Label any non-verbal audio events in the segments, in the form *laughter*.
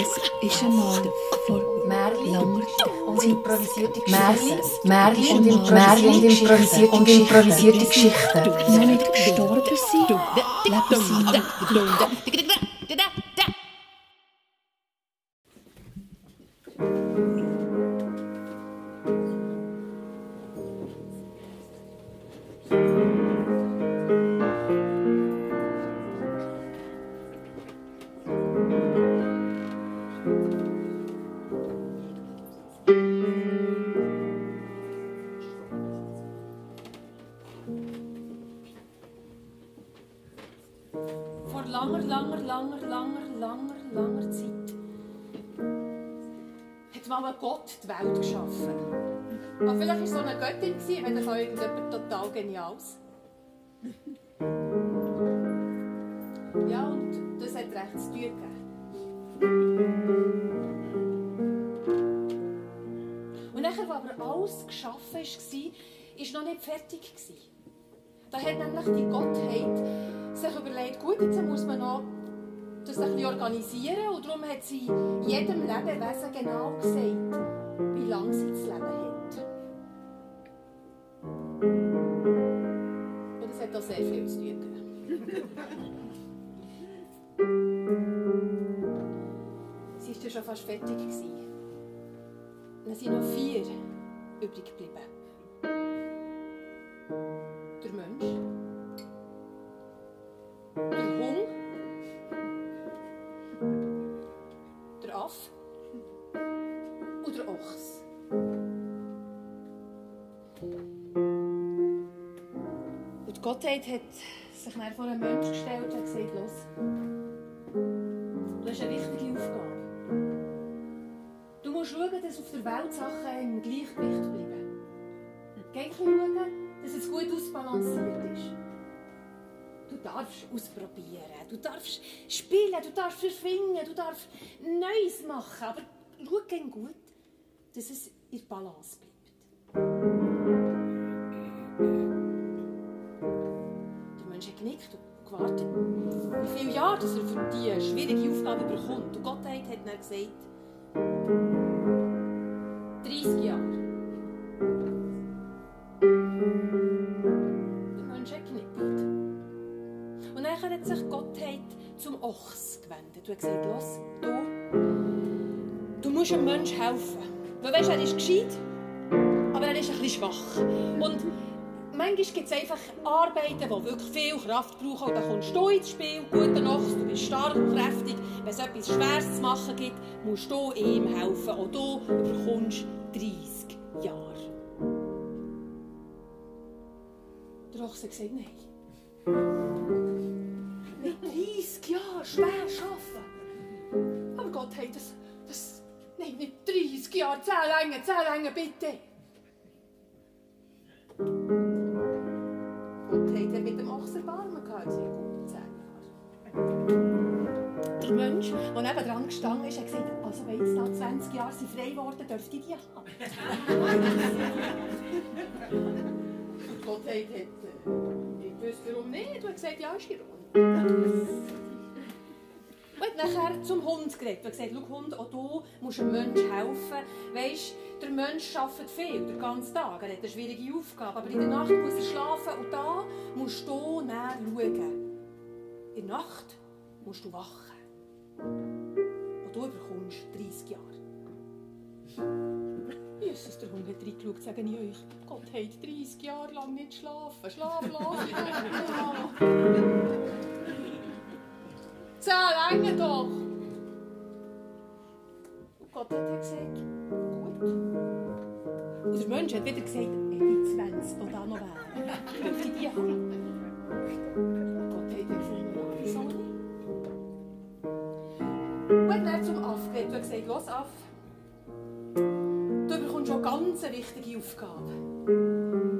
Es ist einmal vor langer und Zeit improvisierte Geschichten. Märchen und und improvisierte und improvisierte Geschichten. Geschichten. noch nicht gestorben sind, leben sie Geniales. Ja, und das hat recht zu tun gegeben. Und nachher, wo aber alles geschaffen war, war noch nicht fertig. Da hat nämlich die Gottheit sich überlegt, gut, jetzt muss man noch das ein bisschen organisieren. Und darum hat sie jedem Lebewesen genau gesagt, wie lange sie zu leben hat. Hat auch sehr viel zu tun. *laughs* sie war schon fast fertig. Dann sind noch vier übrig geblieben. Der Mensch, der Hund, der Affe und der Ochs. Gottheit hat sich dann vor einen Menschen gestellt und hat gesagt, los, du hast eine wichtige Aufgabe. Du musst schauen, dass auf der Welt Sachen im Gleichgewicht bleiben. Geh ein schauen, dass es gut ausbalanciert ist. Du darfst ausprobieren, du darfst spielen, du darfst erfinden, du darfst Neues machen, aber schau gut, dass es in Balance bleibt. Genickt und gewartet, wie viele Jahre dass er für diese schwierige Aufgabe bekommt. Und Gott hat dann gesagt, 30 Jahre. Der Mensch hat genickt. Und dann hat sich Gottheit zum Ochs gewendet und gesagt, los, du, du musst einem Menschen helfen. Weil weißt, er ist gescheit, aber er ist ein bisschen schwach. Und manchmal gibt es einfach Arbeiten, die wirklich viel Kraft brauchen. Und dann kommst du ins Spiel, gute Nacht, du bist stark und kräftig. Wenn es etwas Schweres zu machen gibt, musst du ihm helfen. Auch du bekommst 30 Jahre. Der Ochs hat gesagt, nein. Nicht 30 Jahre schwer arbeiten. Aber Gott hat das, das nein, nicht 30 Jahre, 10 Länge, 10 Länge, bitte. Jahre. Der Mensch, der nebendran gestanden ist, hat gesagt, also wenn jetzt nach 20 Jahren sie frei geworden, dürfte ich die haben. Und *laughs* Gott hat, äh, ich wusste warum nicht. Hast gesagt, ja, ist Ordnung. Und nachher zum Hund geredet. Er hat gesagt, schau Hund, auch du musst einem Menschen helfen. Weisst, der Mensch arbeitet viel, den ganzen Tag. Er hat eine schwierige Aufgabe. Aber in der Nacht muss er schlafen und da musst du näher schauen. In der Nacht musst du wachen. Und du bekommst 30 Jahre. *laughs* Jesus, der Hund hat reingeschaut, sage ich euch. Gott hat 30 Jahre lang nicht schlafen. Schlaf, schlaf. Ja. Zehn Länge doch. Und Gott hat gesagt, gut. Und der Mensch hat wieder gesagt, *laughs* die 20, die da noch wären, dürfte die haben. Gott hat gefunden, ja, wieso hat dann zum Aff geredet und gesagt, los Aff, du bekommst schon ganz eine wichtige Aufgabe.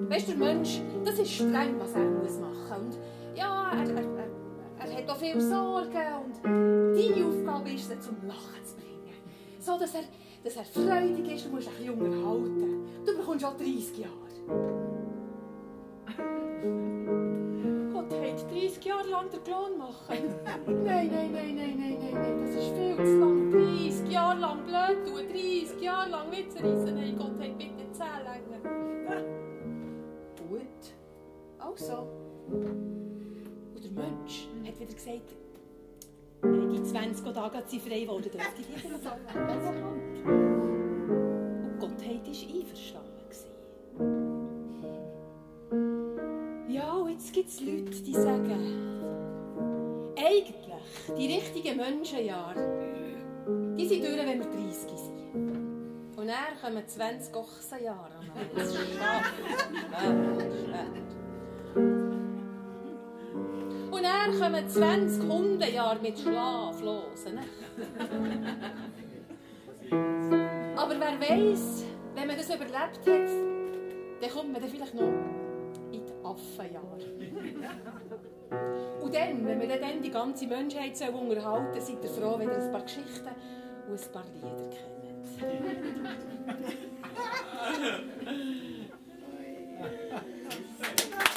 Weißt du, der Mensch, das ist streng, was er muss machen muss. Und ja, er, er, er, er hat auch viel Sorgen und deine Aufgabe ist, ihn zum Lachen zu bringen. So, dass er, dass er freudig ist, du musst ein bisschen unterhalten. Du bekommst schon 30 Jahre. Gott hat 30 Jahre lang den Klon machen. *laughs* Nein, nein, nein, nein, nein, nein, nein, das ist viel zu lang. 30 Jahre lang blöd tun, 30 Jahre lang Witze reissen, hey Gott, hat bitte 10 länger. *laughs* Gut, also. Und der Mensch hat wieder gesagt, die 20 Tage sie frei wurden, dürfte ich wieder sagen. *laughs* Und Gott war einverstanden. Und jetzt gibt es Leute, die sagen, eigentlich, die richtigen Menschenjahre, die sind durch, wenn wir 30 sind. Und dann kommen 20 Ochsenjahre. Das *laughs* ist Und dann kommen 20 Hundejahre mit schlaflosen Aber wer weiß, wenn man das überlebt hat, dann kommt man dann vielleicht noch Affenjahre. Und dann, wenn wir dann die ganze Menschheit so unterhalten, seid ihr froh, wenn ihr ein paar Geschichten und ein paar Lieder kennt. *laughs*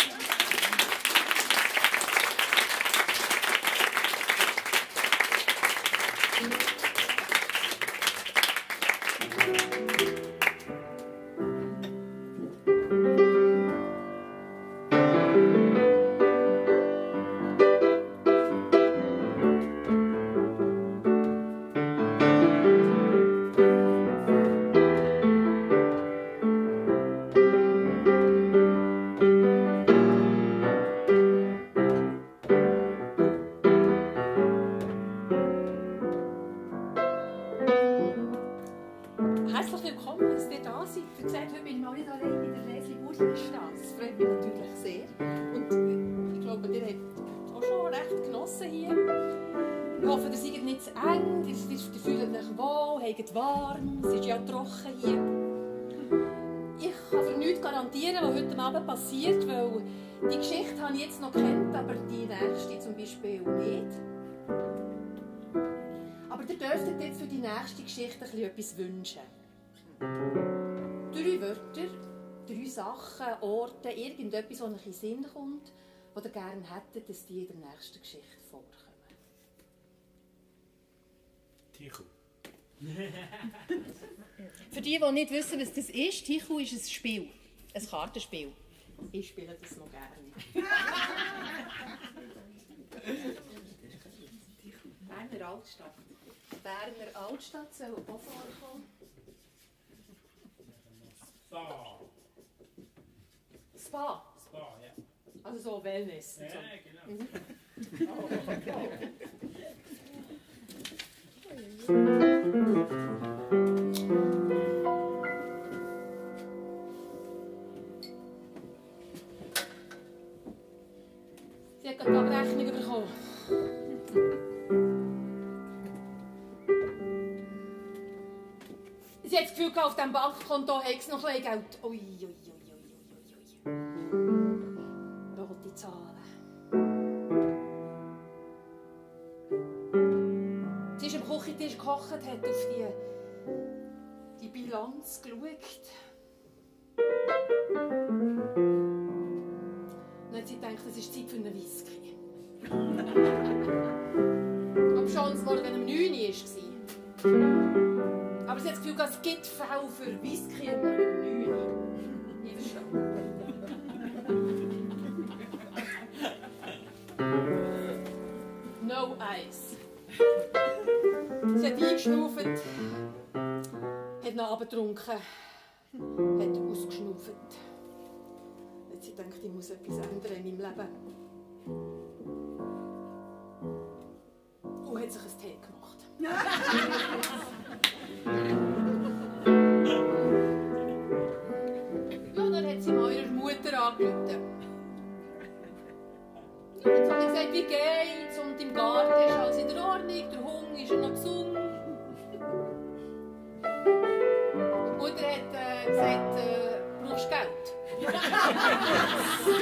Aber ihr dürftet jetzt für die nächste Geschichte etwas wünschen. Drei Wörter, drei Sachen, Orte, irgendetwas, das euch in den Sinn kommt, was ihr gerne hättet, dass die in der nächsten Geschichte vorkommen. Tichu. *laughs* Für die, die nicht wissen, was das ist, Tichu ist ein Spiel, ein Kartenspiel. Ich spiele das noch gerne. *laughs* Berner Altstadt. Berner Altstadt soll auch vorkommen. Spa. Spa? Spa, ja. Also so Wellness. Ja, so. genau. Oh, okay. hat gerade die Abrechnung bekommen. Das Gefühl, auf diesem Bankkonto habe es noch ein Geld. Ui, ui, ui, ui, ui, ui. Rote Zahlen. Sie ist am Küchentisch gekocht, hat auf die, die Bilanz geschaut. hat sie gedacht, es ist Zeit für einen Whisky. *laughs* Aber schon es wenn um 9 Uhr war. Aber sie hat das Gefühl, es gibt Fälle für Whisky 9 Uhr. Ich. No Eis. Sie hat eingeschnauft, hat noch abgetrunken, hat ausgeschnauft ich denke, ich muss etwas ändern in meinem Leben. Und hat sich ein Tee gemacht. *laughs* *laughs* ja, dann hat sie mal ihrer Mutter angerufen. Ja, jetzt habe ich gesagt, wie geht's? Und im Garten ist alles in der Ordnung, der Hund ist noch gesund. Die Mutter hat äh, gesagt, äh, brauchst Geld? *laughs*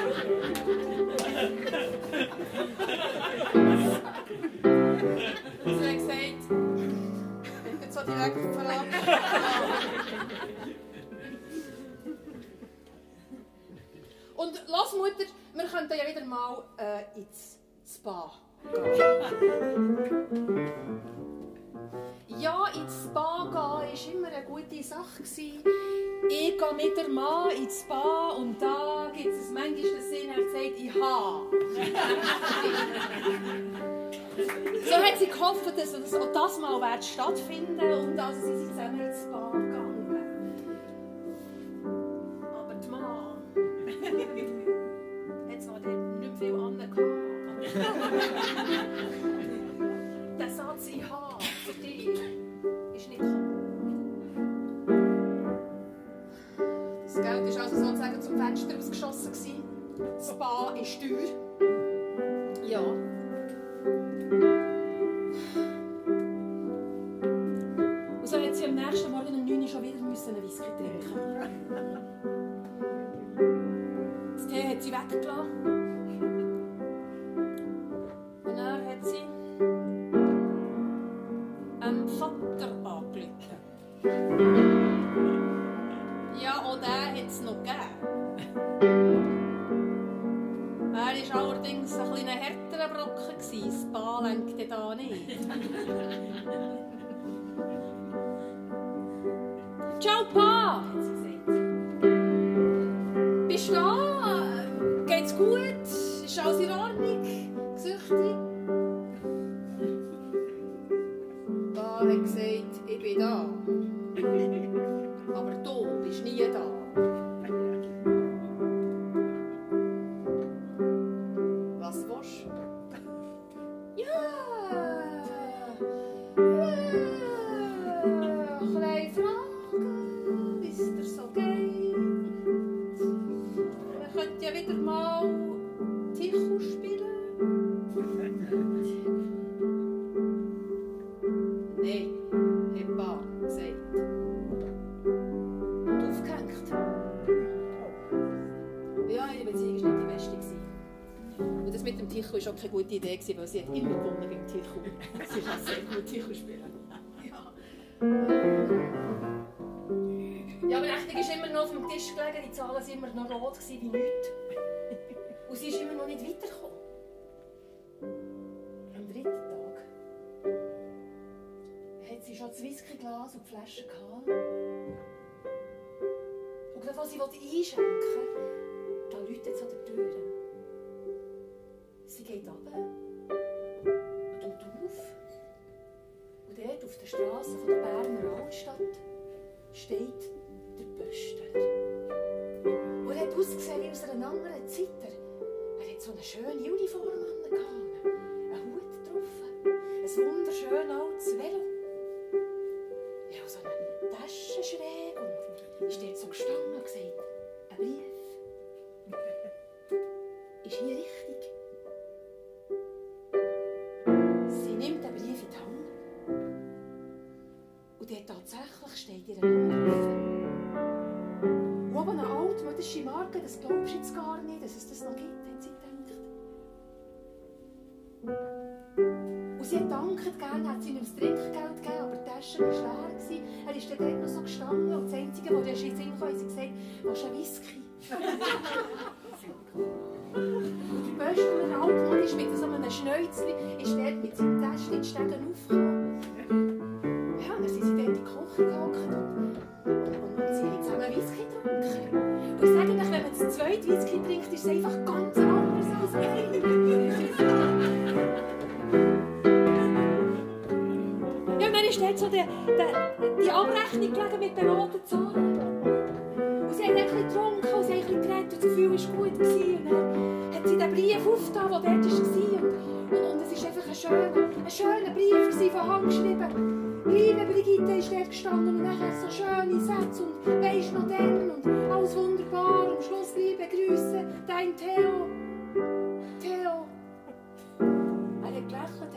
Sie hat gesagt, jetzt so direkt verlangt. Und lass Mutter, wir könnten ja wieder mal äh, ins Spa gehen. Ja, ins Spa war immer eine gute Sache. Ich gehe mit der Mann ins Spa und da gibt es manchmal den Sinn, er sagt, ich habe. so hat sie gehofft, dass das auch das mal wird stattfinden und also sie sind zusammen ins Spa gegangen. Aber die Mann hat nicht viel angehabt. *laughs* Der Satz «Ich habe» für dich ist nicht gekommen. Das Geld war also sozusagen zum Fenster ausgeschossen. gewesen. Das Spa ist teuer. Ja. Und so hat sie am nächsten Morgen um 9 Uhr schon wieder müssen einen Whisky trinken. *laughs* Das Tee hat sie weggelassen. Auf dem Tisch gelegen, die Zahlen waren immer noch rot wie nichts. Und sie ist immer noch nicht weitergekommen. Am dritten Tag hat sie schon das Whiskyglas und die Flasche gehabt. Und gerade als sie einschenken wollte, da läutet an der Er hat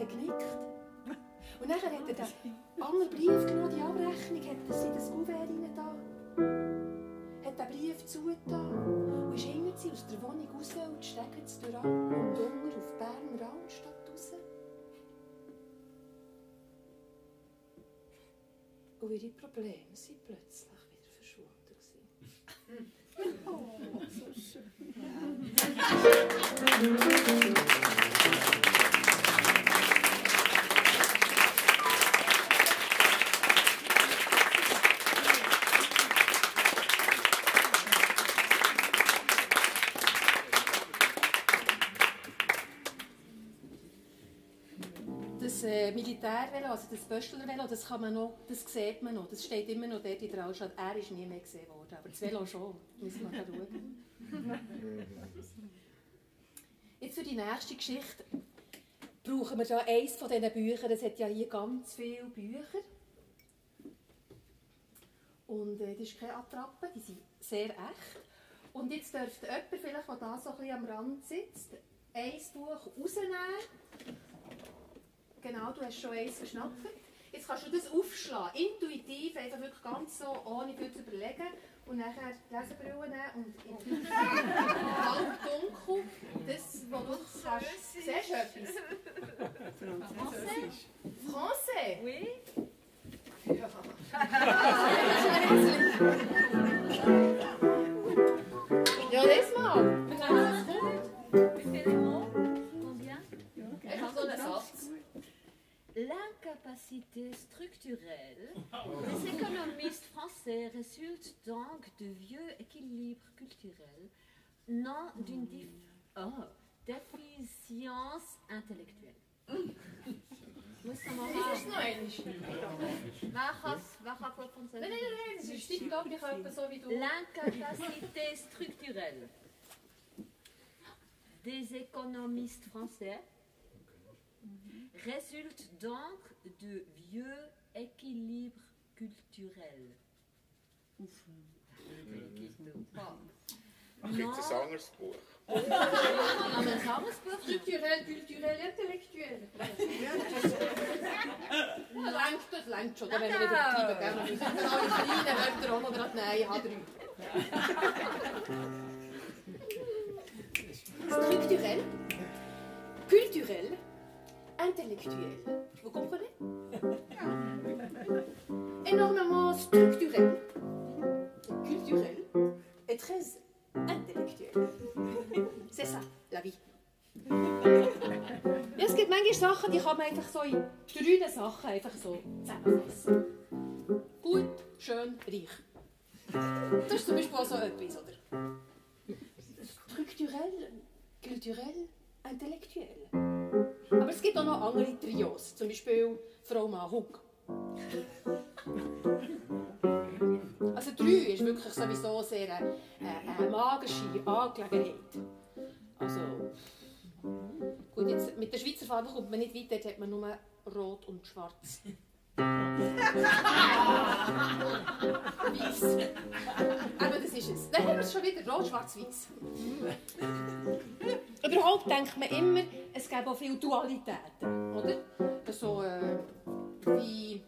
genickt. Und nachher hat er den anderen Brief genommen, die Abrechnung, hat er sie in das Kuvert rein da hat den Brief zugetan und ist hinter sie aus der Wohnung raus und die Stege durch und unter auf Berner Altstadt raus. Und ihre Probleme sind plötzlich wieder verschwunden. *laughs* oh, so schön. *laughs* Militärvelo, also das Böstlervelo, das kann man noch, das sieht man noch, das steht immer noch dort in der Altstadt. Er ist nie mehr gesehen worden, aber das Velo schon. Müssen wir mal schauen. Jetzt für die nächste Geschichte brauchen wir da eins von diesen Büchern. Es hat ja hier ganz viele Bücher. Und äh, das ist keine Attrappe, die sind sehr echt. Und jetzt dürfte jemand, vielleicht, der da so ein bisschen am Rand sitzt, ein Buch rausnehmen. Genau, du hast schon eins verschnappt. Jetzt kannst du das aufschlagen, intuitiv, einfach wirklich ganz so, ohne viel zu überlegen. Und nachher die Lesebrille nehmen und in *laughs* halb dunkel, das, was du kannst. Siehst du etwas? Français? Oui. Ja. *laughs* ja, les mal. L'incapacité structurelle des économistes français résulte donc de vieux équilibres culturels, non d'une dif- oh, déficience intellectuelle. Muss man mal Das ist noch einmal. Wer kann's- wer kann gut Französisch? Nein, nein, nein, das ist die, glaube ich, etwa so wie du. L'incapacité structurelle des économistes français résulte donc de vieux équilibres culturels. Ach, jetzt ein anderes Buch. Aber ein anderes Buch Strukturell, kulturell, intellektuell. Ja, langt, das langt schon, da werden wir wieder übertreiben, gell? Wir müssen dann alle kleinen Wörter auch noch gerade nein, ich habe drei. Strukturell, culturel, intellectuel. Vous comprenez? *laughs* Énormément structurel, culturel et très intellectuel. *laughs* C'est ça, la vie. *laughs* Ja, es gibt manchmal Sachen, die kann man einfach so in drei Sachen einfach so zusammenfassen? Gut, schön, reich. Das ist zum Beispiel auch so etwas, oder? Strukturell, kulturell, intellektuell. Aber es gibt auch noch andere Trios, zum Beispiel Frau Mann Hug. Also drei ist wirklich sowieso sehr eine, eine, eine magische Angelegenheit. Also, gut, jetzt, mit der Schweizer Farbe kommt man nicht weit, dort hat man nur Rot und Schwarz. *laughs* Weiß. Ist es. Dann haben wir es schon wieder Rot, Schwarz, Weiß. Überhaupt denkt man immer, es gäbe auch viele Dualitäten, oder? So äh, wie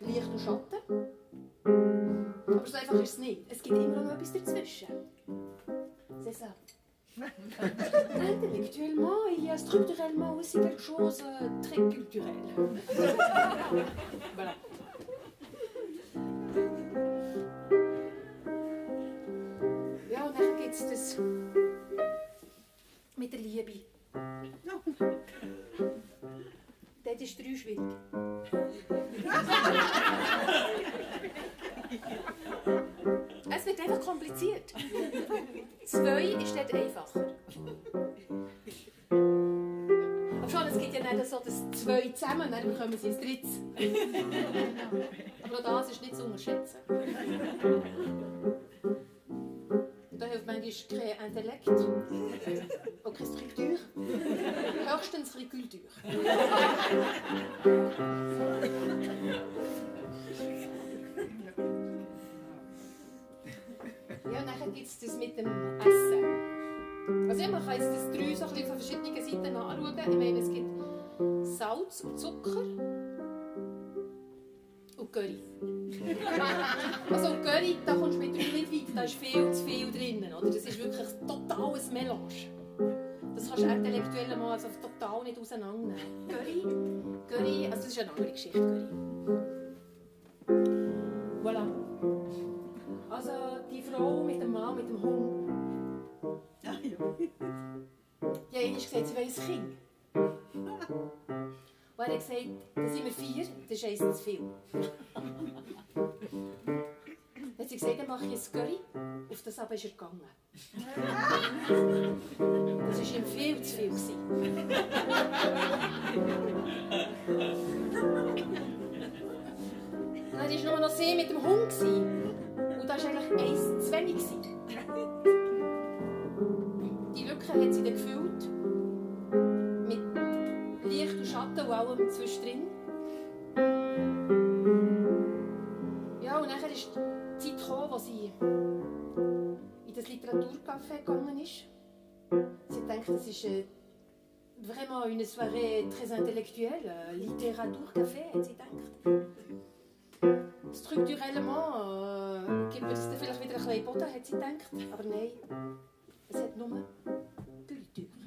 Licht und Schatten. Aber so einfach ist es nicht. Es gibt immer noch etwas dazwischen. C'est ça. Intellectuellement, il y a structurellement aussi quelque chose très culturel. voilà. Es das mit der Liebe. Das ist drei schwierig. Es wird einfach kompliziert. Zwei ist dort einfacher. Aber schon, es gibt ja nicht so das zwei zusammen, dann bekommen sie ein drittes. Aber auch das ist nicht zu unterschätzen. Da hilft manchmal kein Intellekt und *laughs* keine Struktur, höchstens eine Kultur. Ja, und dann gibt es das mit dem Essen. Also ja, man kann jetzt das drei so ein bisschen von verschiedenen Seiten anschauen. Ich meine, es gibt Salz und Zucker und Curry. *laughs* also und Curry, da kommst du mit drei nicht weit, da ist viel zu viel drinnen. Oder? Das ist wirklich ein totales Melange. Das kannst du intellektuell mal also total nicht auseinandernehmen. Curry, Curry, also das ist eine andere Geschichte, Curry. Voilà. Also die Frau mit dem Mann mit dem Hund. Die hat einmal gesagt, sie will ein Kind. Er hat gesagt, da sind wir vier, das ist eins zu viel. Dann hat sie gesagt, dann mache ich ein Curry. Auf das aber ist er gegangen. Das war ihm viel zu viel. Dann war nur noch sie mit dem Hund. Und das war eigentlich eins zu wenig. Allem zwischendrin. Ja, und dann ist die Zeit gekommen, wo sie in das Literaturcafé gegangen ist. Sie gedacht, das ist äh, vraiment une soirée très intellectuelle, äh, Literaturcafé, hat sie gedacht. Strukturellement äh, gibt es dann vielleicht wieder ein bisschen Boden, hat sie gedacht. Aber nein, es hat nur Kultur gegeben.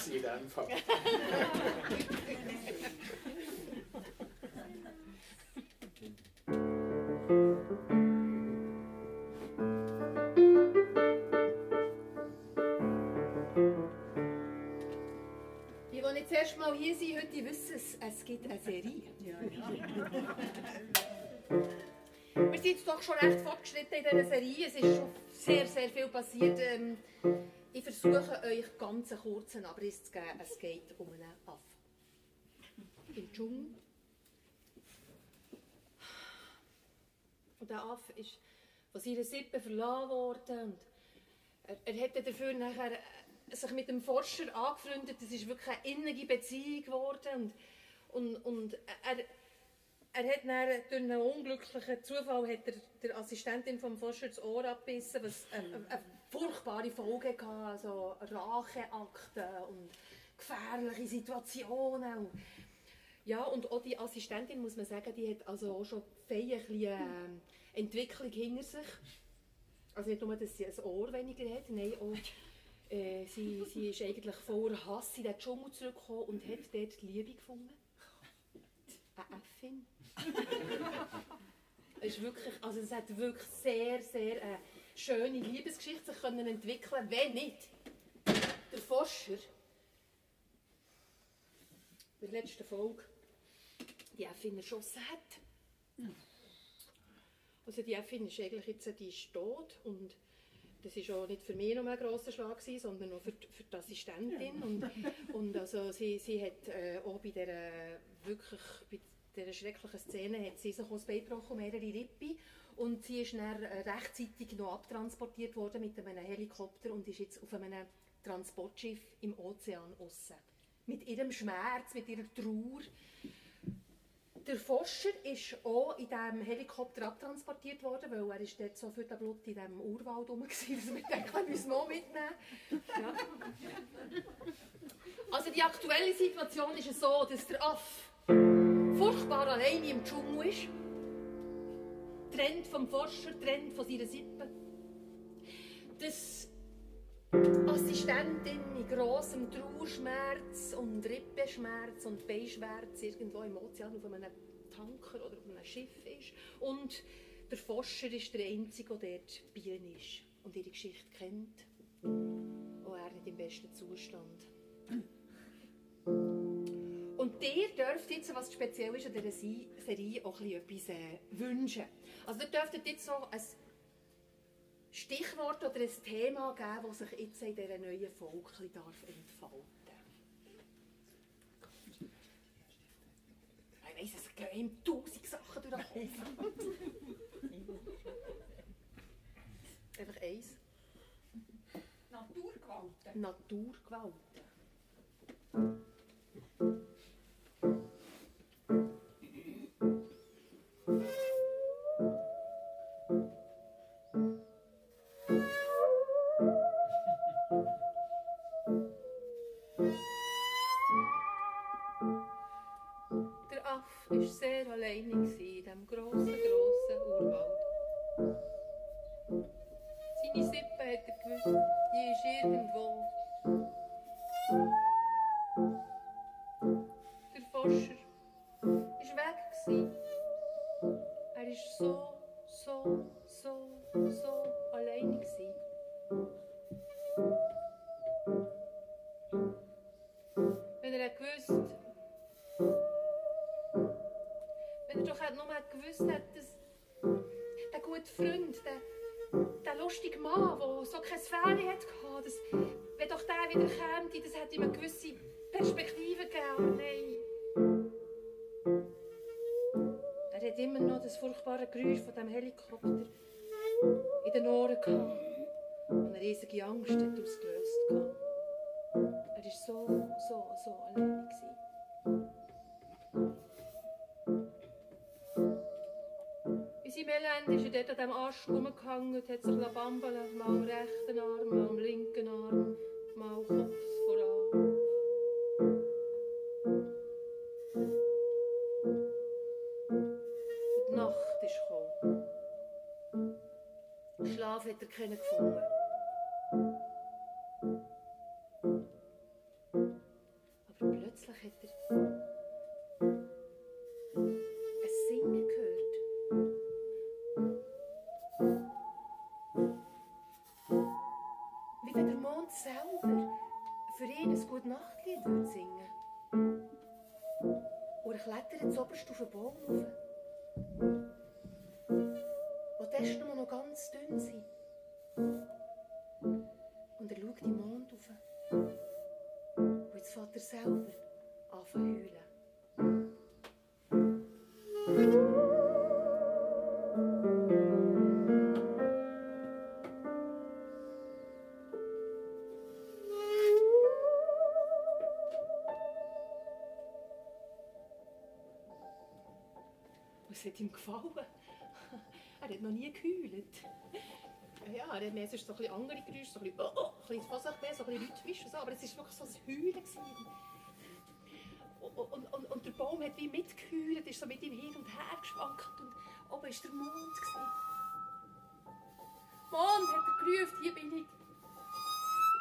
Ja, sie in dem Fall. Die, die nicht das Mal hier sind, heute wissen es, es gibt eine Serie. Wir sind jetzt doch schon recht fortgeschritten in dieser Serie. Es ist schon sehr, sehr viel passiert. Ähm, ich versuche euch ganz einen kurzen Abriss zu geben. Es geht um einen Affen. Im Dschungel. Und der Affe ist von seiner Sippe verlassen worden. Er, er hat dafür nachher äh, sich mit dem Forscher angefreundet. Das ist wirklich eine innige Beziehung geworden. Und, und, und er, er hat dann durch einen unglücklichen Zufall hat er der Assistentin vom Forscher das Ohr abgebissen, was eine, eine furchtbare Folge hatte, also Racheakten und gefährliche Situationen. Und, ja, und auch die Assistentin, muss man sagen, die hat also auch schon fein ein ähm, Entwicklung hinter sich. Also nicht nur, dass sie ein Ohr weniger hat, nein, auch äh, sie, sie ist eigentlich voller Hass in den Dschungel zurückgekommen und hat dort die Liebe gefunden. Eine Äffin. *laughs* Ist wirklich, also es hat wirklich sehr, sehr eine schöne Liebesgeschichte sich können entwickeln, wenn nicht der Forscher in der letzten Folge die Äffin erschossen hat. Also die Äffin ist eigentlich jetzt die ist tot und das ist auch nicht für mich noch ein grosser Schlag gewesen, sondern auch für, die- für die Assistentin und, und also sie, sie hat äh, auch bei der wirklich bei dieser schrecklichen Szene hat sie sich Bein gebrochen, mehrere Rippen und sie ist dann äh, rechtzeitig noch abtransportiert worden mit einem Helikopter und ist jetzt auf einem Transportschiff im Ozean aussen. Mit ihrem Schmerz, mit ihrer Trauer. Der Forscher ist auch in diesem Helikopter abtransportiert worden, weil er ist dort so für den Blut in diesem Urwald rum war, dass wir denken, wir müssen auch mitnehmen. Ja. Also die aktuelle Situation ist so, dass der Aff furchtbar alleine im Dschungel ist. Trennt vom Forscher, trennt von seiner Sippe. Dass die Assistentin in grossem Trauerschmerz und Rippenschmerz und Beinschmerz irgendwo im Ozean auf einem Tanker oder auf einem Schiff ist. Und der Forscher ist der Einzige, der dort bei ihnen ist und ihre Geschichte kennt. Und er nicht im besten Zustand. Und ihr dürft jetzt, was speziell ist an dieser Se- Serie, auch etwas äh, wünschen. Also ihr dürftet jetzt so ein Stichwort oder ein Thema geben, das sich jetzt in dieser neuen Folge darf entfalten Ich weiss, es gehen ihm tausend Sachen durch den Kopf. Einfach eins. Naturgewalten. Naturgewalten. Sehr alleine in diesem grossen, rumgehangen und hat sich bambeln mal am rechten Und jetzt fährt er selber an zu heulen. Und es hat ihm gefallen. Er hat mehr so ein bisschen andere Geräusche, so ein bisschen, oh, oh, ein bisschen von sich mehr, so ein bisschen rhythmisch und so, aber es war wirklich so ein Heulen. Und, und, und, und der Baum hat wie mitgeheult, ist so mit ihm hin und her geschwankt und oben war der Mond. Gewesen. Mond, hat er gerufen, hier bin ich.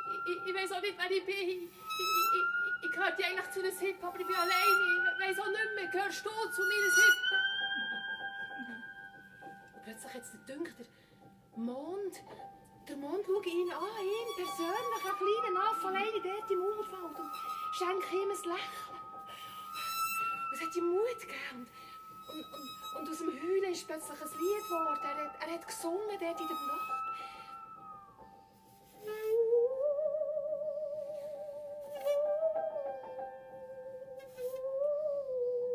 Ich, ich, ich weiß auch nicht, wer ich bin. Ich, ich, ich, gehöre eigentlich zu einer Sippe, aber ich bin alleine. Ich weiß auch nicht mehr, gehörst du zu meiner Sippe? Und plötzlich hat es gedacht, der Mond, der Mond schaut ihn an, ihn persönlich, einen kleinen Affe alleine dort im Urwald und schenkt ihm ein Lächeln. Und es hat ihm Mut gegeben. Und, und, und aus dem Heulen ist plötzlich ein Lied geworden. Er hat, er hat gesungen dort in der Nacht.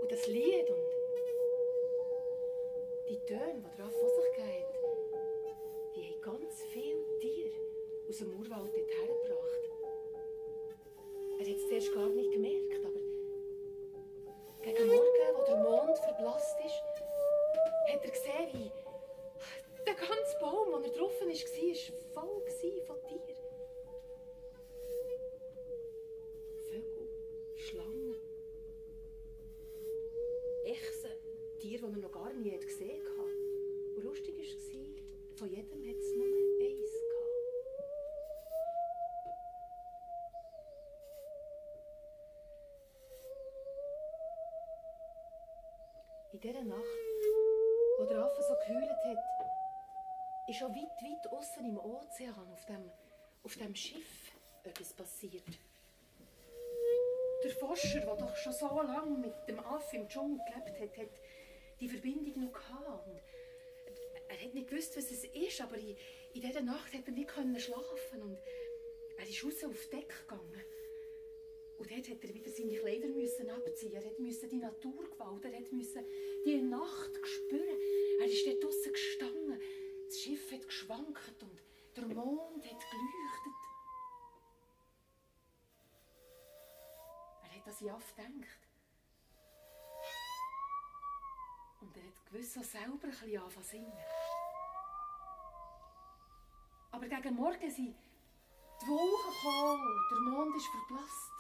Und das Lied und die Töne, die drauf aus dem Urwald dort hergebracht. Er hat es zuerst gar nicht gemerkt, aber gegen Morgen, wo der Mond verblasst ist, hat er gesehen, wie der ganze Baum, wo er drauf war, war voll von Tieren. Vögel, Schlangen, Echsen, Tiere, die er noch gar nie gesehen hatte. Und lustig war, von jedem hat es nur dieser Nacht, wo der Affe so geheult hat, ist schon weit, weit außen im Ozean auf dem, auf dem Schiff etwas passiert. Der Forscher, der doch schon so lange mit dem Affe im Dschungel gelebt hat, hat die Verbindung noch gehabt. Und er hat nicht gewusst, was es ist, aber in, in dieser Nacht hat er nicht schlafen und er ist raus auf Deck gegangen. Und dort hat er wieder seine Kleider müssen abziehen. Er musste die Naturgewalt, er musste die Nacht spüren. Er ist dort draussen gestanden. Das Schiff hat geschwankt und der Mond hat geleuchtet. Er hat an sie gedacht. Und er hat gewiss auch selber ein bisschen anfangen singen. Aber gegen Morgen sind die Wolken gekommen der Mond ist verblasst.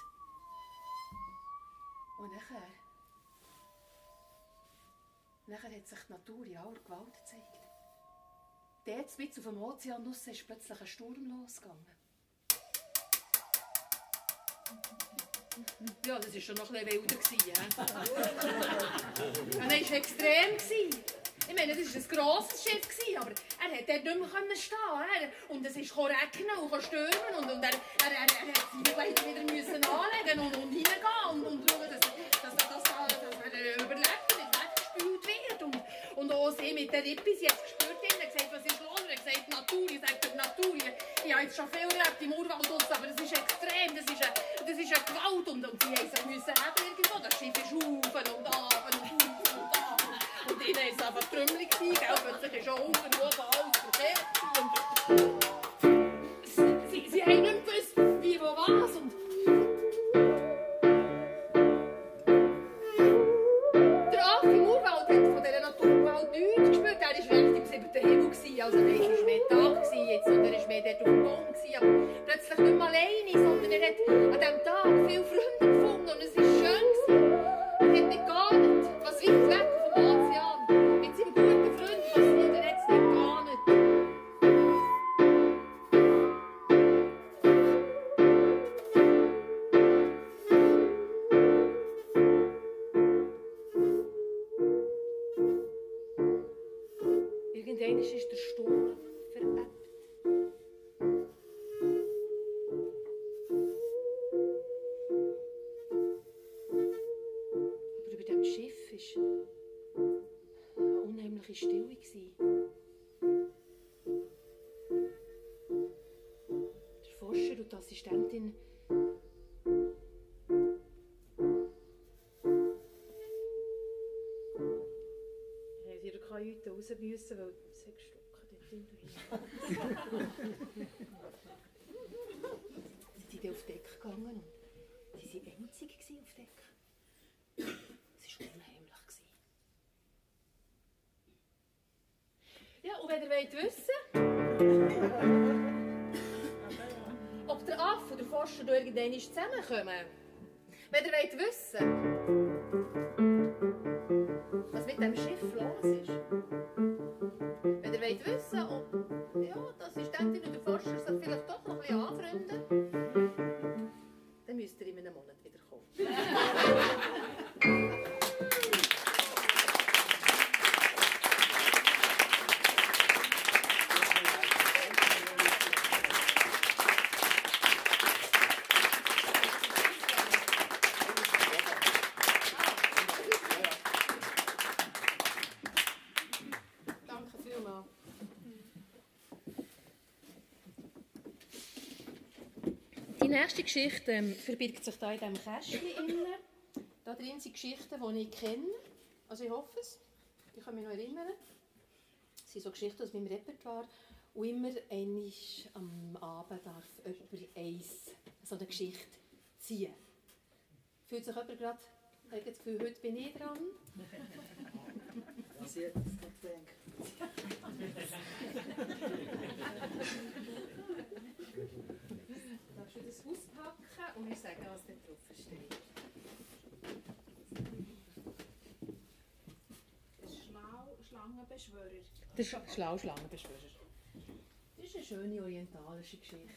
Und nachher Nachher hat sich die Natur in aller Gewalt gezeigt. Dort, mit auf dem Ozean ist plötzlich ein Sturm losgegangen. Ja, das war schon noch ein bisschen wilder. gewesen, *laughs* er war extrem. gewesen. Ich meine, das war ein grosses Schiff, gewesen, aber er konnte dort nicht mehr stehen. Er, und es ist regnen und stürmen und, und er, er, er, er hat wieder müssen anlegen und, und hineingehen und, und schauen, dass, dass, dass, dass, dass er überlebt und nicht weggespült wird. Und, und auch sie mit der Rippe, sie hat es gespürt, sie hat gesagt, was ist los? Er hat gesagt, Natur, ich sage der Natur. Ich, habe jetzt schon viel erlebt im Urwald, draussen, aber das ist extrem, das ist eine, das ist eine Gewalt. Und, und sie haben sich müssen haben irgendwo, das Schiff ist auf und ab und auf und ab. Und ihnen war es einfach trümmelig, gewesen, gell? plötzlich ist auch unten und oben raus müssen, weil es hat gestochen dort drin. Sie sind dann auf Deck gegangen und sie waren einzig auf Deck. Es war unheimlich. Ja, und wenn ihr wollt wissen ob der Affe und der Forscher da irgendwann zusammenkommen, wenn ihr wollt wissen was mit dem Schiff Geschichte ähm, verbirgt sich da in diesem Kästchen. innen. Da drin sind Geschichten, die ich kenne. Also ich hoffe es. Ich kann mich noch erinnern. Es sind so Geschichten aus meinem Repertoire. Und immer einmal am Abend darf jemand eins, so eine Geschichte ziehen. Fühlt sich jemand gerade, hat das Gefühl, heute bin ich dran? Was ich jetzt noch *laughs* Darfst du das auspacken und mir sagen, was da drauf steht? Schlau Schlangenbeschwörer. Der Sch Schlauschlangenbeschwörer. Das ist eine schöne orientalische Geschichte.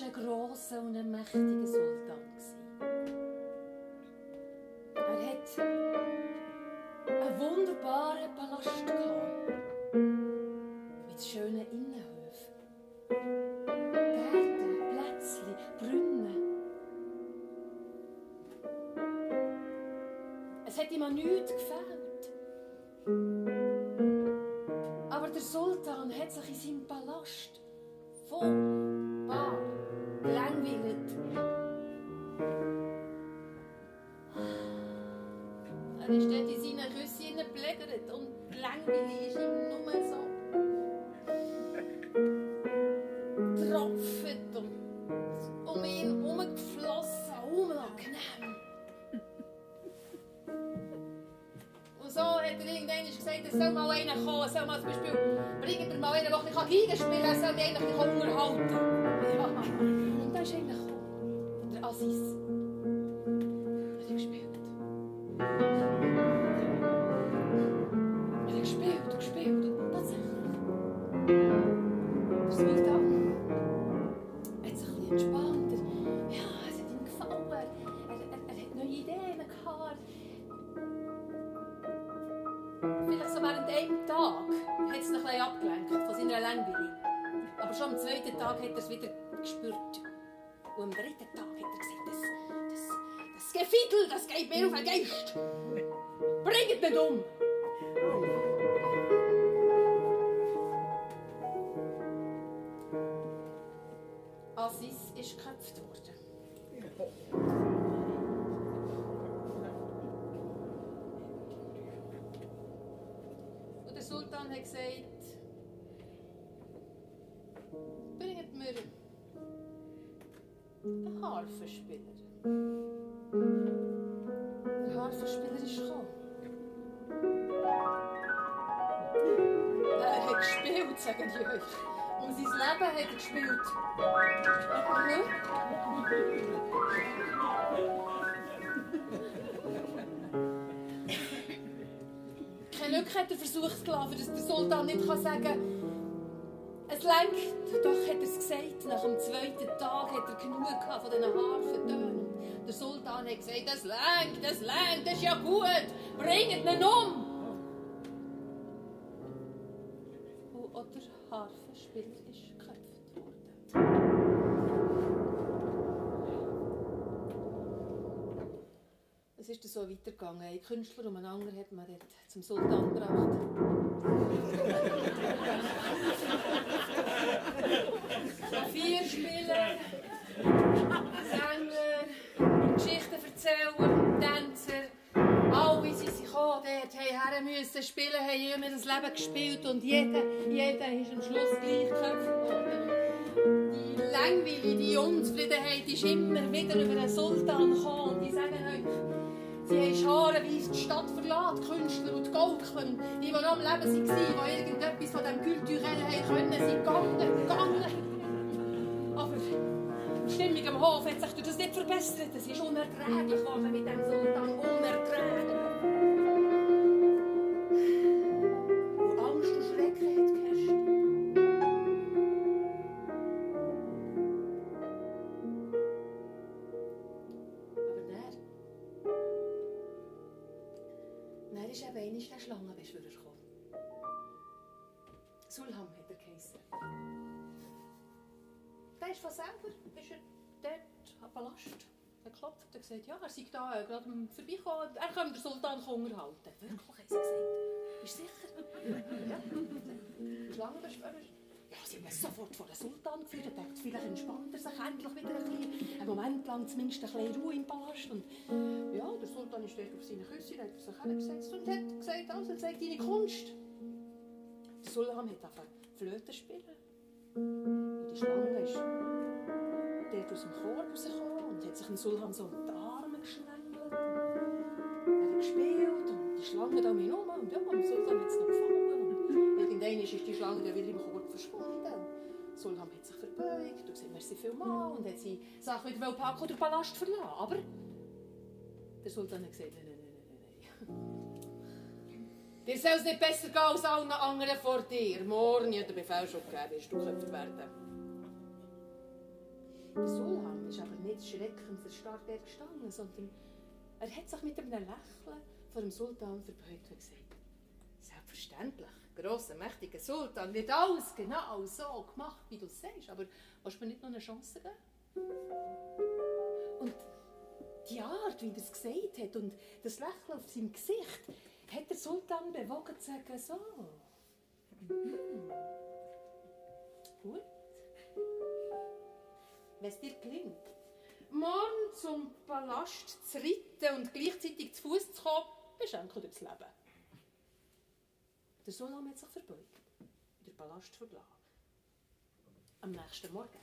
War ein grosser und ein mächtiger Sultan. Ist dort in seinen Küssen geblättert und langweilig ist ihm nur so. Tropft und um ihn herumgeflossen, unangenehm. Und so hat er irgendwann gesagt, es soll mal einer kommen, es soll mal zum Beispiel, bringen wir mal einen, der ein bisschen Geige kann, soll mich eigentlich unterhalten. Ja. Und da ist einer schon am zweiten Tag hat er es wieder gespürt. Und am dritten Tag hat er gesagt, das, das, das Gefiedel, das geht mir auf den Geist. Bringt ihn um. Aziz ist geköpft worden. Und der Sultan hat gesagt, einen Harfenspieler. Der Harfenspieler ist gekommen. Er hat gespielt, sage ich euch. Und sein Leben hat er gespielt. Mhm. Keine Lücke hat er versucht zu dass der Sultan nicht sagen kann, es lenkt. Doch hat er es gesagt. Nach dem zweiten Tag hat er genug von diesen Harfentönen. Der Sultan hat gesagt, es lenkt, es lenkt, das ist ja gut. Bringt ihn um. Und auch der Harfenspieler ist dann so weitergegangen. Ein Künstler um einen anderen hat man dort zum Sultan gebracht. Klavierspieler, Sänger, Geschichtenverzähler, Tänzer. Alle sind sie gekommen, dort her müssen spielen, haben immer das Leben gespielt und jeder, jeder ist am Schluss gleich geköpft worden. Die Langweile, die Unzufriedenheit ist immer wieder über den Sultan gekommen und die sagen Sie haben scharenweise die Stadt verlassen, die Künstler und die die, die noch am Leben waren, die irgendetwas von diesem Kulturellen haben können, sind gegangen, gegangen. Aber die Stimmung am Hof hat sich durch das nicht verbessert. Es ist unerträglich geworden mit dem Sultan. Sultan unterhalten. Wirklich, haben sie gesagt. Bist du sicher? ja. Schlangenbeschwörer. Ja, sie haben sofort vor den Sultan geführt. Er dachte, vielleicht entspannt er sich endlich wieder ein bisschen. Einen Moment lang zumindest ein bisschen Ruhe im Palast. Und ja, der Sultan ist dort auf seine Küsse, hat sich hingesetzt und hat gesagt, also zeig deine Kunst. Der Sultan hat angefangen Flöte spielen. Und die Schlange ist dort aus dem Korb rausgekommen und hat sich dem Sultan so um die Arme geschlängelt. Er Schlange da herum. Und ja, dem Sultan hat es noch gefallen. Und irgendwann ist die Schlange dann wieder im Korb verschwunden. Der Sultan hat sich verbeugt und gesagt, merci vielmals und hat sie Sachen wieder packen den Palast verlassen. Aber der Sultan hat gesagt, nein, nein, nein, nein, nein. Dir soll es nicht besser gehen als allen anderen vor dir. Morgen hat der Befehl schon gegeben, wirst du geköpft werden. Der Sultan ist aber nicht schreckend verstarrt dort gestanden, sondern er hat sich mit einem Lächeln vor dem Sultan verbeugt und gesagt, selbstverständlich, grosser, mächtiger Sultan, wird alles genau so gemacht, wie du es sagst, aber willst du mir nicht noch eine Chance geben? Und die Art, wie er es gesagt hat und das Lächeln auf seinem Gesicht, hat der Sultan bewogen zu sagen, so. Mhm. Gut. Wenn es dir gelingt, morgen zum Palast zu reiten und gleichzeitig zu Fuß zu kommen, beschenken durchs Leben. Der Sullam hat sich verbeugt, den Palast verlassen. Am nächsten Morgen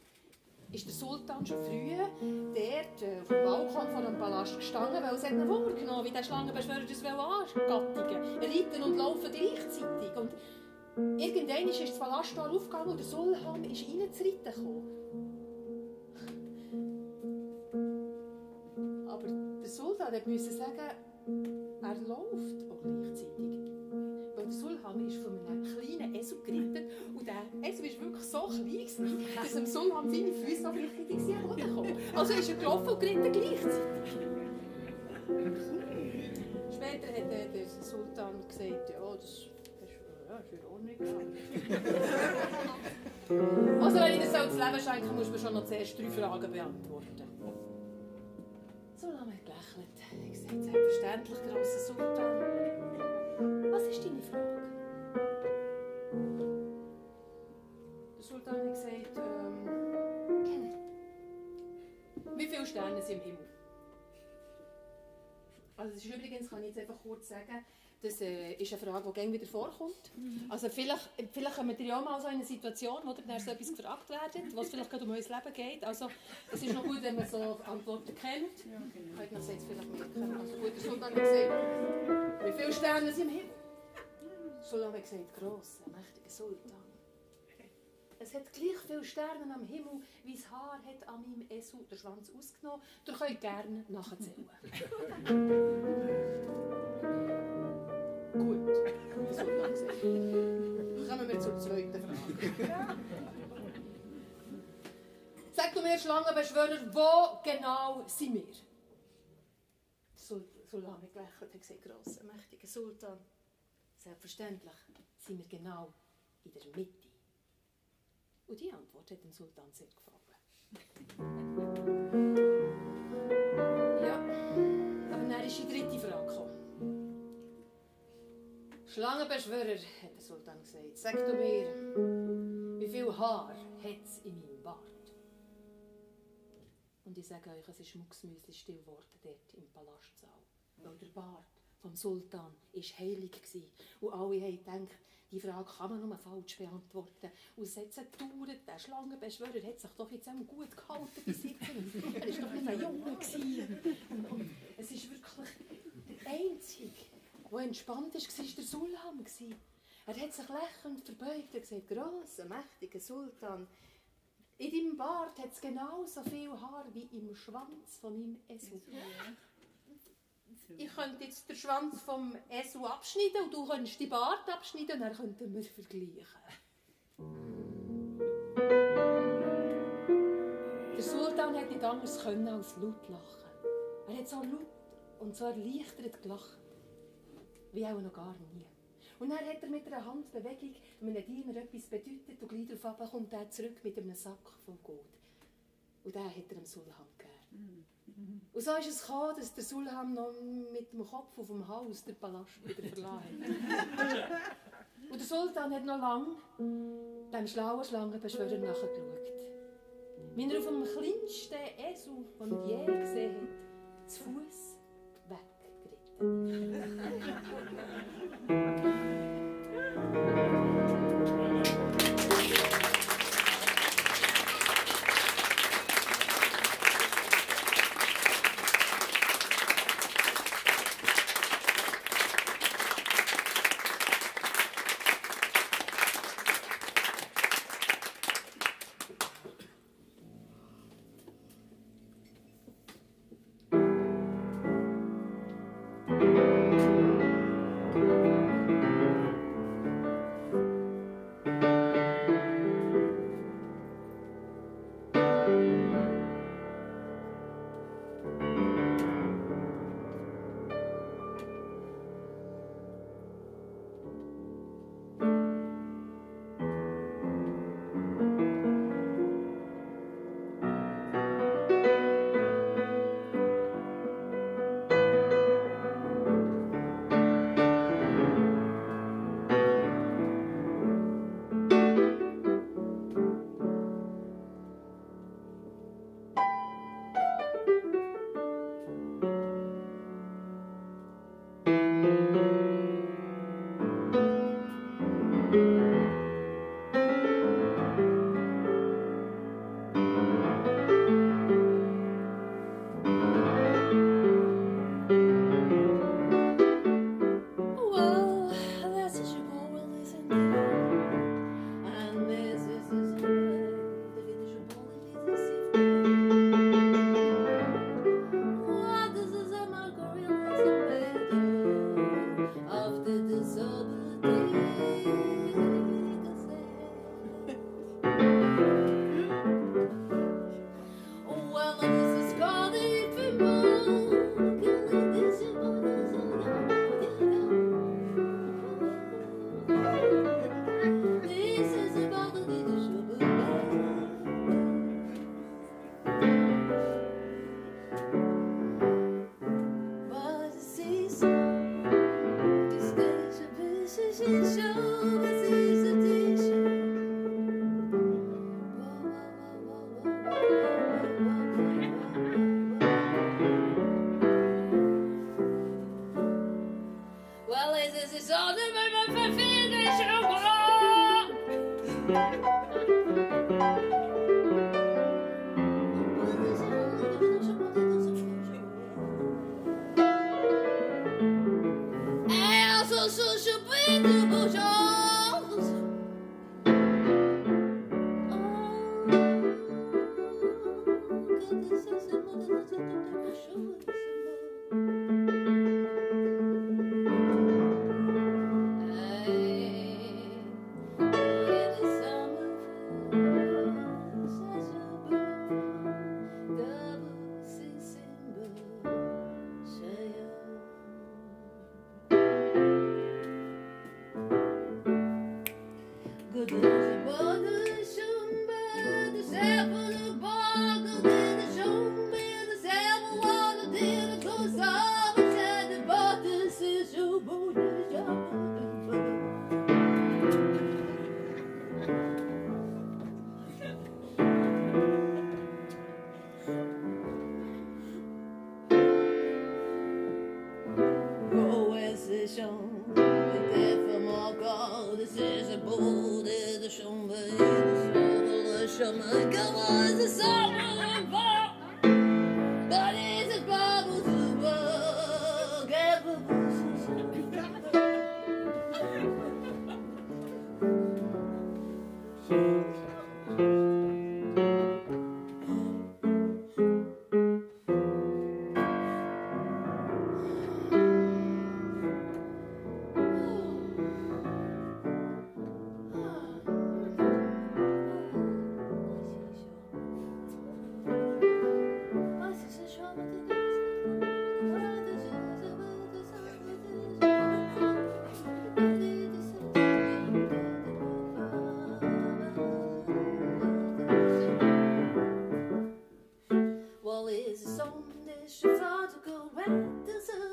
ist der Sultan schon früh dort äh, auf dem Balkon von dem Palast gestanden, weil es hat ihn Wunder wie der Schlangenbeschwörer das angattigen Reiten und laufen gleichzeitig. Und irgendwann ist das Palasttor aufgegangen und der Sultan ist reinzureiten gekommen. Aber der Sultan musste sagen, er läuft auch gleichzeitig. Weil der Sultan ist von einem kleinen Esel geritten und der Esel war wirklich so klein, dass dem Sultan seine Füße noch richtig sind am Boden gekommen. Also ist er gelaufen und geritten gleichzeitig. Später hat der Sultan gesagt, ja, das ist, ja, ist in Ordnung. also wenn ich dir so das Leben schenken muss man schon noch zuerst drei Fragen beantworten. Sultan hat gelächelt. Hat gesagt, selbstverständlich, grosser Sultan. Was ist deine Frage? Der Sultan hat gesagt, ähm, wie viele Sterne sind im Himmel? Also das ist übrigens, kann ich jetzt einfach kurz sagen, das äh, ist eine Frage, die gerne wieder vorkommt. Also vielleicht, vielleicht kommen wir ja auch mal so in eine Situation, wo dann so etwas gefragt werden, was vielleicht gerade um unser Leben geht. Also es ist noch gut, wenn man so Antworten kennt. Ja, genau. Könnt ihr das jetzt vielleicht merken. Also gut, der Sultan hat gesagt, wie viele Sterne sind im Himmel? Sultan hat gesagt, grosser, mächtiger Sultan. Es hat gleich viele Sterne am Himmel, wie das Haar hat an meinem Esel den Schwanz ausgenommen. Ihr könnt gerne nachzählen. *laughs* Gut, Sultan gesagt. Kommen wir zur zweiten Frage. Sag du mir, Schlangenbeschwörer, wo genau sind wir? Sul- hat gelächelt und gesagt, grosser, mächtiger Sultan. Selbstverständlich sind wir genau in der Mitte. Und die Antwort hat dem Sultan sehr gefallen. Ja, aber dann ist die dritte Frage gekommen. Schlangenbeschwörer, hat der Sultan gesagt, sag du mir, wie viel Haar hat es in meinem Bart? Und ich sage euch, es ist mucksmüsli still geworden dort im Palastsaal. Weil der Bart vom Sultan war heilig. Und alle haben gedacht, die Frage kann man nur falsch beantworten. Und es hat gedauert, der Schlangenbeschwörer hat sich doch jetzt auch gut gehalten bis jetzt. Er war doch nicht ein Junge. Und, und es ist wirklich der Einzige, der entspannt war, war der gewesen. Er hat sich lächelnd verbeugt und gesagt, grosser, mächtiger Sultan, in deinem Bart hat es genauso viel Haar wie im Schwanz von meinem Esel. Ich könnte jetzt den Schwanz vom Esel abschneiden und du könntest den Bart abschneiden und dann könnten wir vergleichen. Der Sultan hätte nicht anders können als laut lachen. Er hat so laut und so erleichtert gelacht, wie auch noch gar nie. Und dann hat er mit einer Handbewegung einem Diener etwas bedeutet und gleich darauf kommt er zurück mit einem Sack voll Gold. Und den hat er dem Sulhan gegeben. Und so ist es gekommen, dass der Sulhan noch mit dem Kopf auf dem Haus den Palast wieder verlassen hat. *laughs* Und der Sultan hat noch lange dem schlauen Schlangenbeschwörer nachgeschaut. Wenn er auf dem kleinsten Esel, den er je gesehen hat, zu Fuß weggeritten. *laughs* warm gewesen, so ein Spa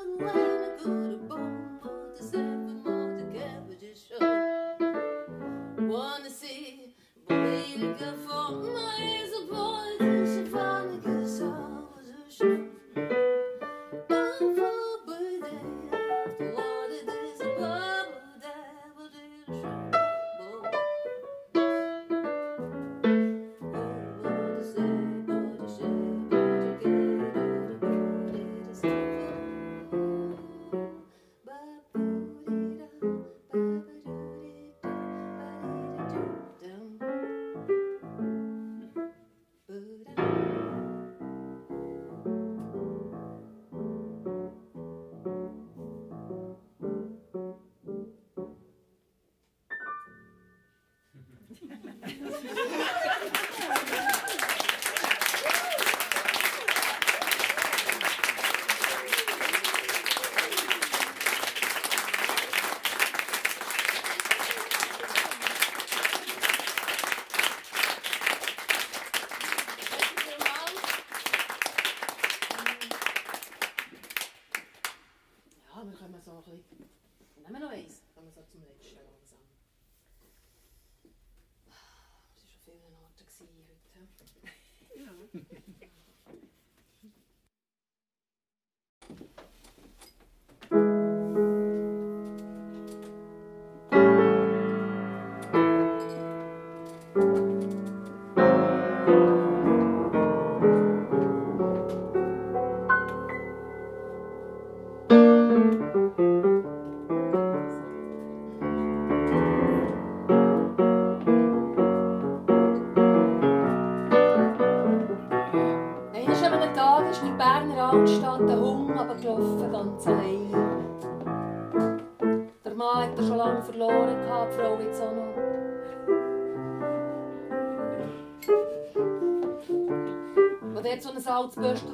ist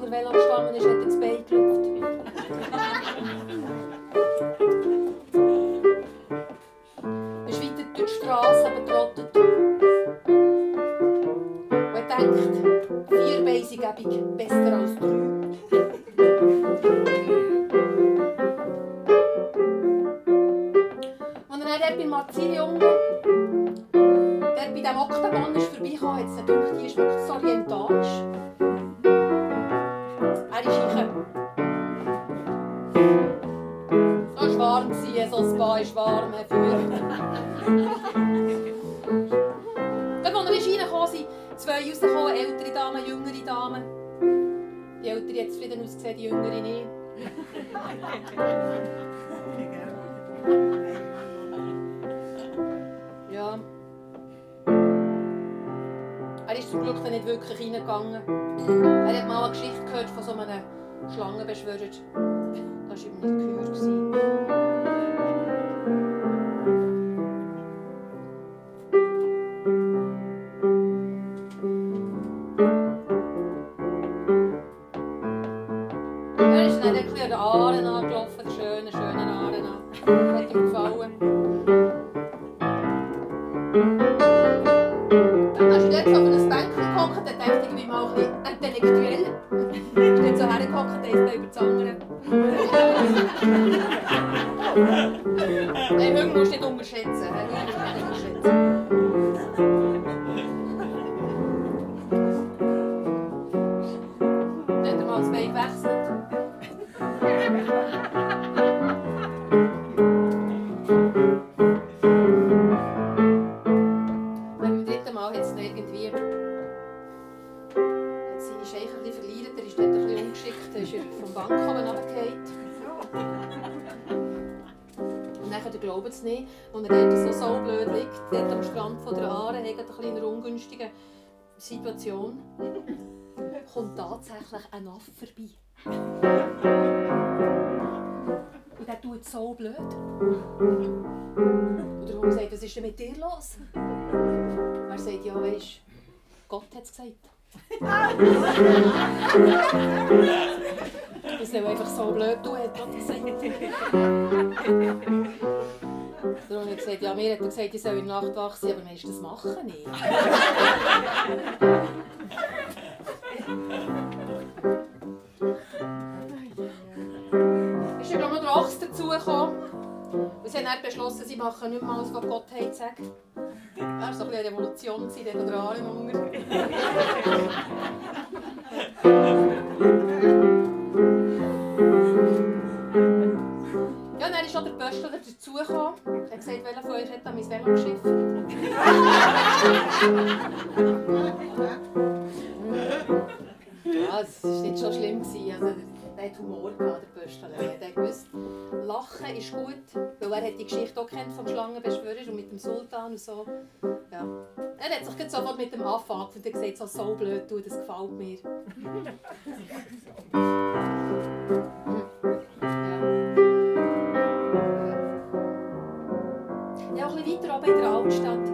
Ja. Er ist zum Glück nicht wirklich reingegangen. Er hat mal eine Geschichte gehört von so einem Schlangenbeschwörer. Das war ihm nicht gehört. Du dort so auf ein Bänkchen gehockt, dann dachte ich irgendwie mal ein bisschen intellektuell. Ist dort so hergehockt, eins da über das andere. *laughs* Er ein in einer ungünstigen Situation, kommt tatsächlich ein Affe vorbei. Und der tut so blöd. Und der Hund sagt, was ist denn mit dir los? Und er sagt, ja weisst, Gott hat es gesagt. Das soll einfach so blöd tun, hat Gott gesagt. Der Hund hat gesagt, ja, mir hat er gesagt, ich soll in der Nacht wach sein, aber das machen nicht. *laughs* ist ja noch der Ochs dazugekommen. Und sie haben dann beschlossen, sie machen nicht mehr alles, was Gott hat gesagt. Das war so ein eine Revolution, gewesen, dort der Aare unter. *laughs* Ja, dann ist auch der Pöstler dazugekommen. Er hat gesagt, welcher von euch hat an mein Velo geschifft? Ja, es war nicht so schlimm. gewesen. Also, der hat Humor, der Pöstler. Er hat Lachen ist gut, weil er hat die Geschichte auch kennt vom Schlangenbeschwörer und mit dem Sultan und so. Ja. Er hat sich sofort mit dem angefangen und gesagt, so, so blöd, du, das gefällt mir. In der Altstadt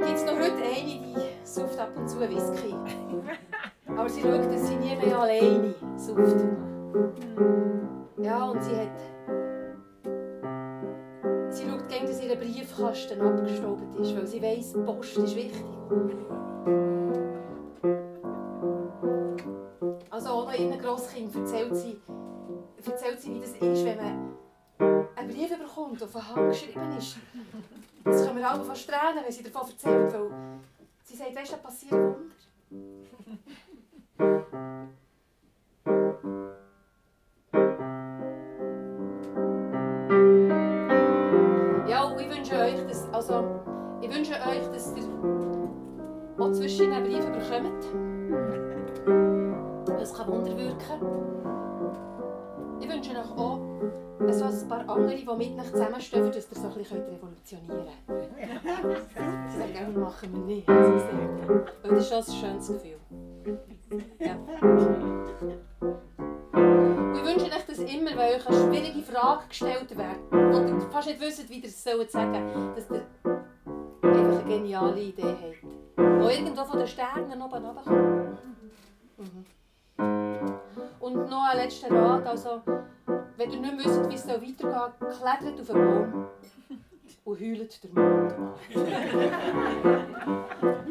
gibt es noch heute eine, die sauft ab und zu Whisky. *laughs* Aber sie schaut, dass sie nie mehr alleine sauft. Ja, und sie hat... Sie schaut gerne, dass ihr Briefkasten abgestaubt ist, weil sie weiss, Post ist wichtig. Also auch noch ihren Grosskind erzählt sie, erzählt sie, wie das ist, wenn man einen Brief bekommt, der von Hand geschrieben ist. Das können wir alle fast tränen, wenn sie davon erzählt, weil sie sagt, weißt du, da passieren Wunder. Ja, und ich wünsche euch, dass, also, ich wünsche euch, dass ihr auch zwischen den Briefen bekommt. Das kann Wunder wirken. Ich wünsche euch auch so ein paar andere, die mit euch zusammenstehen, dass ihr so ein bisschen revolutionieren könnt. Sie sagen, ja, machen wir nicht. Weil das ist schon ein schönes Gefühl. Ja. Und ich wünsche euch, dass immer, wenn euch eine schwierige Frage gestellt wird, wo ihr fast nicht wisst, wie ihr es sagen sollt, dass ihr einfach eine geniale Idee habt. Die irgendwo von den Sternen oben runterkommt. Mhm. Und noch ein letzter Rat, also, wenn ihr nicht wisst, wie es weitergeht, klettert auf einen Baum und heult der Mond an. *laughs*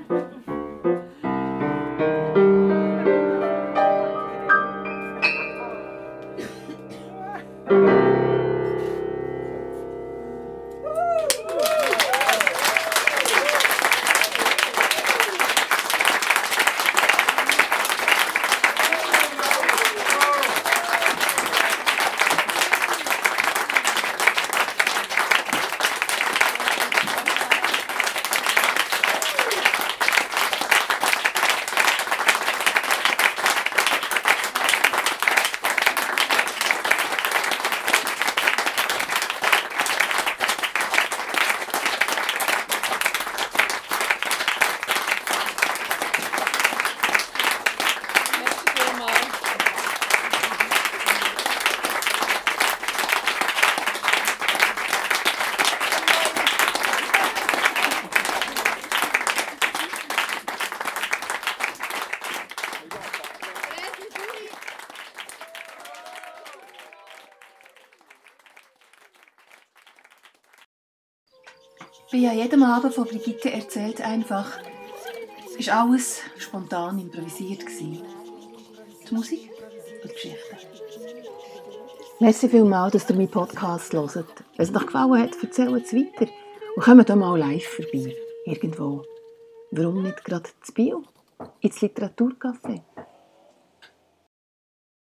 Abend von Brigitte erzählt einfach, ist alles spontan improvisiert gewesen. Die Musik und die Geschichte. Merci vielmals, dass ihr meinen Podcast hört. Wenn es euch gefallen hat, erzählt es weiter. Und kommt auch mal live vorbei. Irgendwo. Warum nicht gerade zu Bio? Ins Literaturcafé?